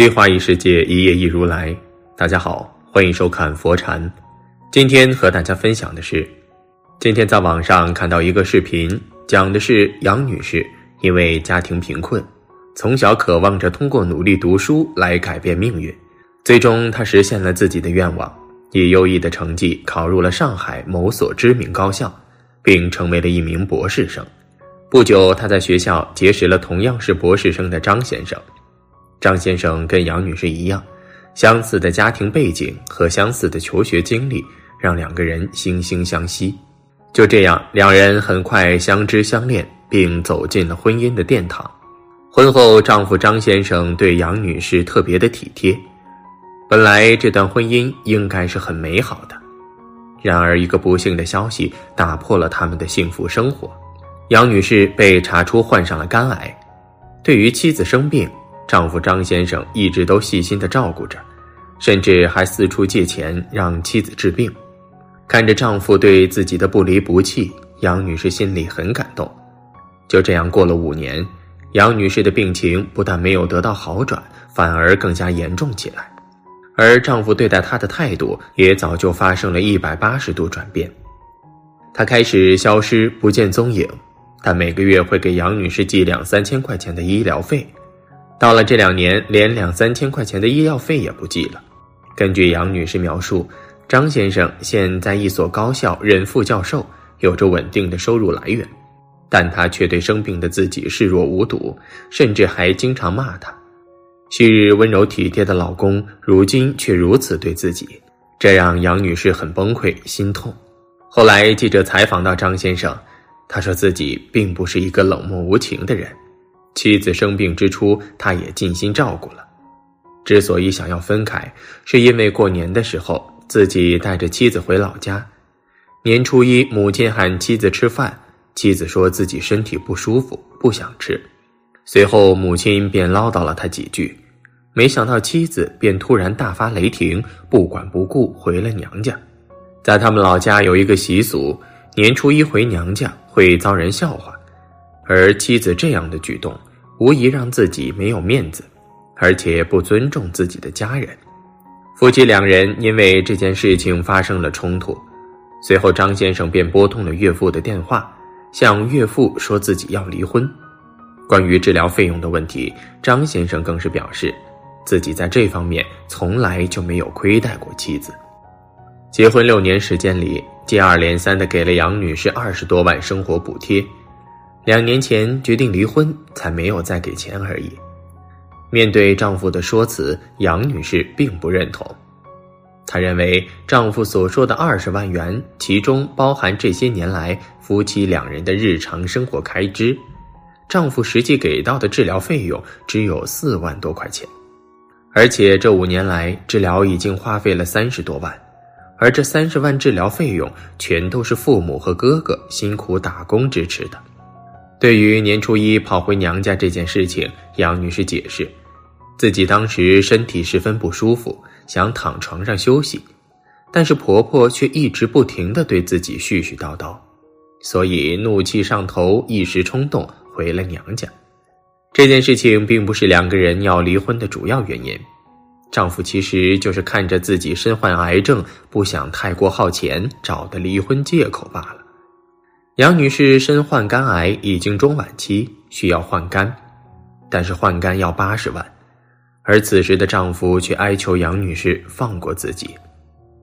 一花一世界，一叶一如来。大家好，欢迎收看佛禅。今天和大家分享的是，今天在网上看到一个视频，讲的是杨女士因为家庭贫困，从小渴望着通过努力读书来改变命运，最终她实现了自己的愿望，以优异的成绩考入了上海某所知名高校，并成为了一名博士生。不久，她在学校结识了同样是博士生的张先生。张先生跟杨女士一样，相似的家庭背景和相似的求学经历，让两个人惺惺相惜。就这样，两人很快相知相恋，并走进了婚姻的殿堂。婚后，丈夫张先生对杨女士特别的体贴。本来这段婚姻应该是很美好的，然而一个不幸的消息打破了他们的幸福生活：杨女士被查出患上了肝癌。对于妻子生病，丈夫张先生一直都细心的照顾着，甚至还四处借钱让妻子治病。看着丈夫对自己的不离不弃，杨女士心里很感动。就这样过了五年，杨女士的病情不但没有得到好转，反而更加严重起来。而丈夫对待她的态度也早就发生了一百八十度转变，他开始消失不见踪影，但每个月会给杨女士寄两三千块钱的医疗费。到了这两年，连两三千块钱的医药费也不寄了。根据杨女士描述，张先生现在一所高校任副教授，有着稳定的收入来源，但他却对生病的自己视若无睹，甚至还经常骂他。昔日温柔体贴的老公，如今却如此对自己，这让杨女士很崩溃、心痛。后来记者采访到张先生，他说自己并不是一个冷漠无情的人。妻子生病之初，他也尽心照顾了。之所以想要分开，是因为过年的时候自己带着妻子回老家。年初一，母亲喊妻子吃饭，妻子说自己身体不舒服，不想吃。随后，母亲便唠叨了他几句，没想到妻子便突然大发雷霆，不管不顾回了娘家。在他们老家有一个习俗，年初一回娘家会遭人笑话。而妻子这样的举动，无疑让自己没有面子，而且不尊重自己的家人。夫妻两人因为这件事情发生了冲突，随后张先生便拨通了岳父的电话，向岳父说自己要离婚。关于治疗费用的问题，张先生更是表示，自己在这方面从来就没有亏待过妻子。结婚六年时间里，接二连三的给了杨女士二十多万生活补贴。两年前决定离婚，才没有再给钱而已。面对丈夫的说辞，杨女士并不认同。她认为丈夫所说的二十万元，其中包含这些年来夫妻两人的日常生活开支。丈夫实际给到的治疗费用只有四万多块钱，而且这五年来治疗已经花费了三十多万，而这三十万治疗费用全都是父母和哥哥辛苦打工支持的。对于年初一跑回娘家这件事情，杨女士解释，自己当时身体十分不舒服，想躺床上休息，但是婆婆却一直不停的对自己絮絮叨叨，所以怒气上头，一时冲动回了娘家。这件事情并不是两个人要离婚的主要原因，丈夫其实就是看着自己身患癌症，不想太过耗钱，找的离婚借口罢了。杨女士身患肝癌，已经中晚期，需要换肝，但是换肝要八十万，而此时的丈夫却哀求杨女士放过自己。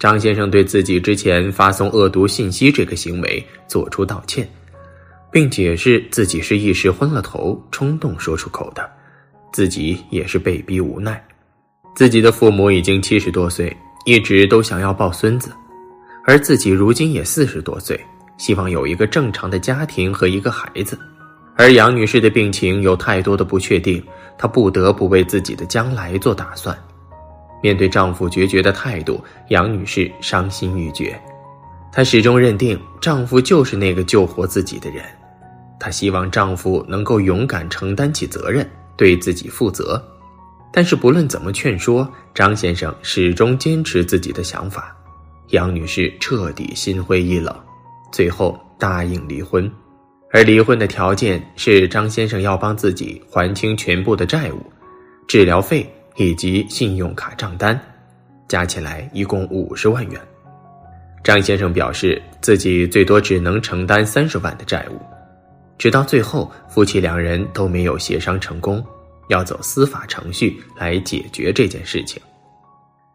张先生对自己之前发送恶毒信息这个行为做出道歉，并解释自己是一时昏了头，冲动说出口的，自己也是被逼无奈。自己的父母已经七十多岁，一直都想要抱孙子，而自己如今也四十多岁。希望有一个正常的家庭和一个孩子，而杨女士的病情有太多的不确定，她不得不为自己的将来做打算。面对丈夫决绝的态度，杨女士伤心欲绝。她始终认定丈夫就是那个救活自己的人，她希望丈夫能够勇敢承担起责任，对自己负责。但是不论怎么劝说，张先生始终坚持自己的想法，杨女士彻底心灰意冷。最后答应离婚，而离婚的条件是张先生要帮自己还清全部的债务，治疗费以及信用卡账单，加起来一共五十万元。张先生表示自己最多只能承担三十万的债务，直到最后夫妻两人都没有协商成功，要走司法程序来解决这件事情。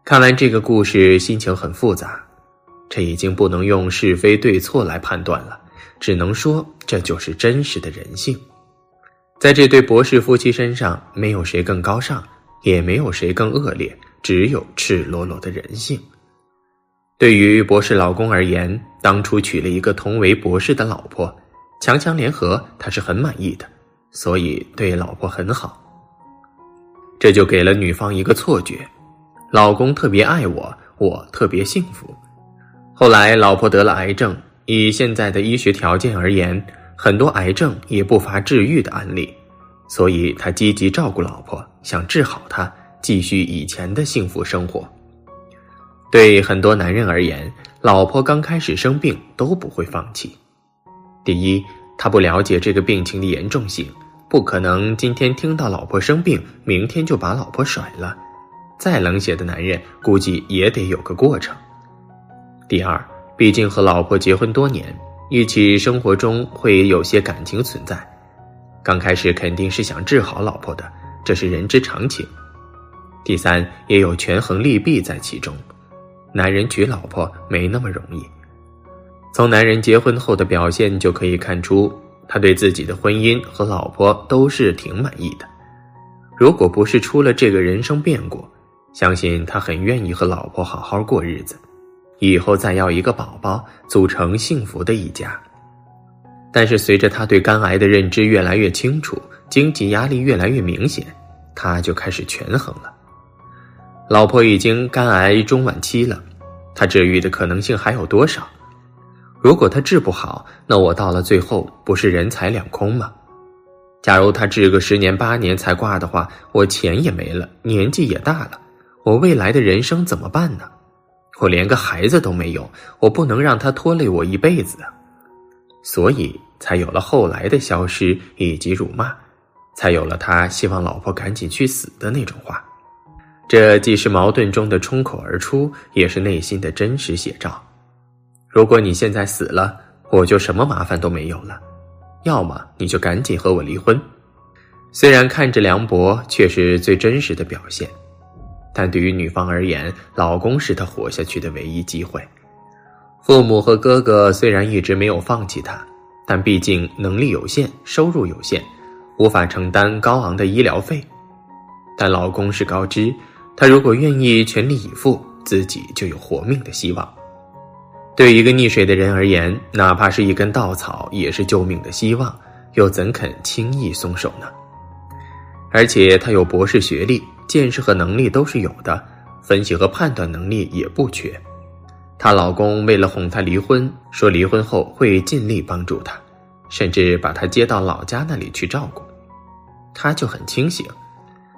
看完这个故事，心情很复杂。这已经不能用是非对错来判断了，只能说这就是真实的人性。在这对博士夫妻身上，没有谁更高尚，也没有谁更恶劣，只有赤裸裸的人性。对于博士老公而言，当初娶了一个同为博士的老婆，强强联合，他是很满意的，所以对老婆很好。这就给了女方一个错觉：老公特别爱我，我特别幸福。后来老婆得了癌症，以现在的医学条件而言，很多癌症也不乏治愈的案例，所以他积极照顾老婆，想治好她，继续以前的幸福生活。对很多男人而言，老婆刚开始生病都不会放弃。第一，他不了解这个病情的严重性，不可能今天听到老婆生病，明天就把老婆甩了。再冷血的男人，估计也得有个过程。第二，毕竟和老婆结婚多年，一起生活中会有些感情存在，刚开始肯定是想治好老婆的，这是人之常情。第三，也有权衡利弊在其中。男人娶老婆没那么容易，从男人结婚后的表现就可以看出，他对自己的婚姻和老婆都是挺满意的。如果不是出了这个人生变故，相信他很愿意和老婆好好过日子，以后再要一个宝宝，组成幸福的一家。但是随着他对肝癌的认知越来越清楚，经济压力越来越明显，他就开始权衡了。老婆已经肝癌中晚期了，他治愈的可能性还有多少？如果他治不好，那我到了最后不是人财两空吗？假如他治个十年八年才挂的话，我钱也没了，年纪也大了，我未来的人生怎么办呢？我连个孩子都没有，我不能让他拖累我一辈子啊！所以才有了后来的消失以及辱骂，才有了他希望老婆赶紧去死的那种话。这既是矛盾中的冲口而出，也是内心的真实写照。如果你现在死了，我就什么麻烦都没有了；要么你就赶紧和我离婚。虽然看着凉薄，却是最真实的表现。但对于女方而言，老公是她活下去的唯一机会。父母和哥哥虽然一直没有放弃她，但毕竟能力有限，收入有限，无法承担高昂的医疗费。但老公是高知。他如果愿意全力以赴，自己就有活命的希望。对一个溺水的人而言，哪怕是一根稻草，也是救命的希望，又怎肯轻易松手呢？而且她有博士学历，见识和能力都是有的，分析和判断能力也不缺。她老公为了哄她离婚，说离婚后会尽力帮助她，甚至把她接到老家那里去照顾，她就很清醒。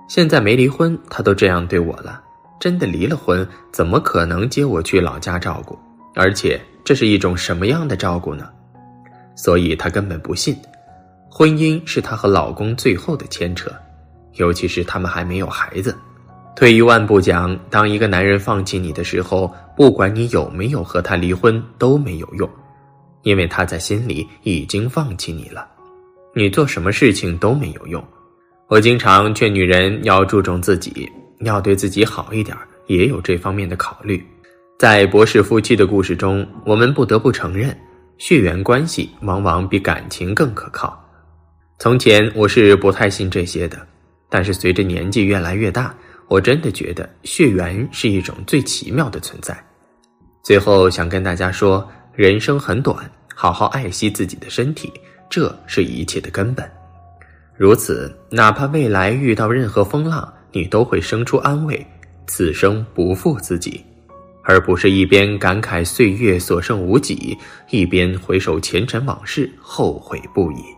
现在没离婚，他都这样对我了。真的离了婚，怎么可能接我去老家照顾？而且这是一种什么样的照顾呢？所以她根本不信，婚姻是她和老公最后的牵扯，尤其是他们还没有孩子。退一万步讲，当一个男人放弃你的时候，不管你有没有和他离婚都没有用，因为他在心里已经放弃你了，你做什么事情都没有用。我经常劝女人要注重自己，要对自己好一点，也有这方面的考虑。在博士夫妻的故事中，我们不得不承认，血缘关系往往比感情更可靠。从前我是不太信这些的，但是随着年纪越来越大，我真的觉得血缘是一种最奇妙的存在。最后想跟大家说，人生很短，好好爱惜自己的身体，这是一切的根本。如此，哪怕未来遇到任何风浪，你都会生出安慰，此生不负自己，而不是一边感慨岁月所剩无几，一边回首前尘往事，后悔不已。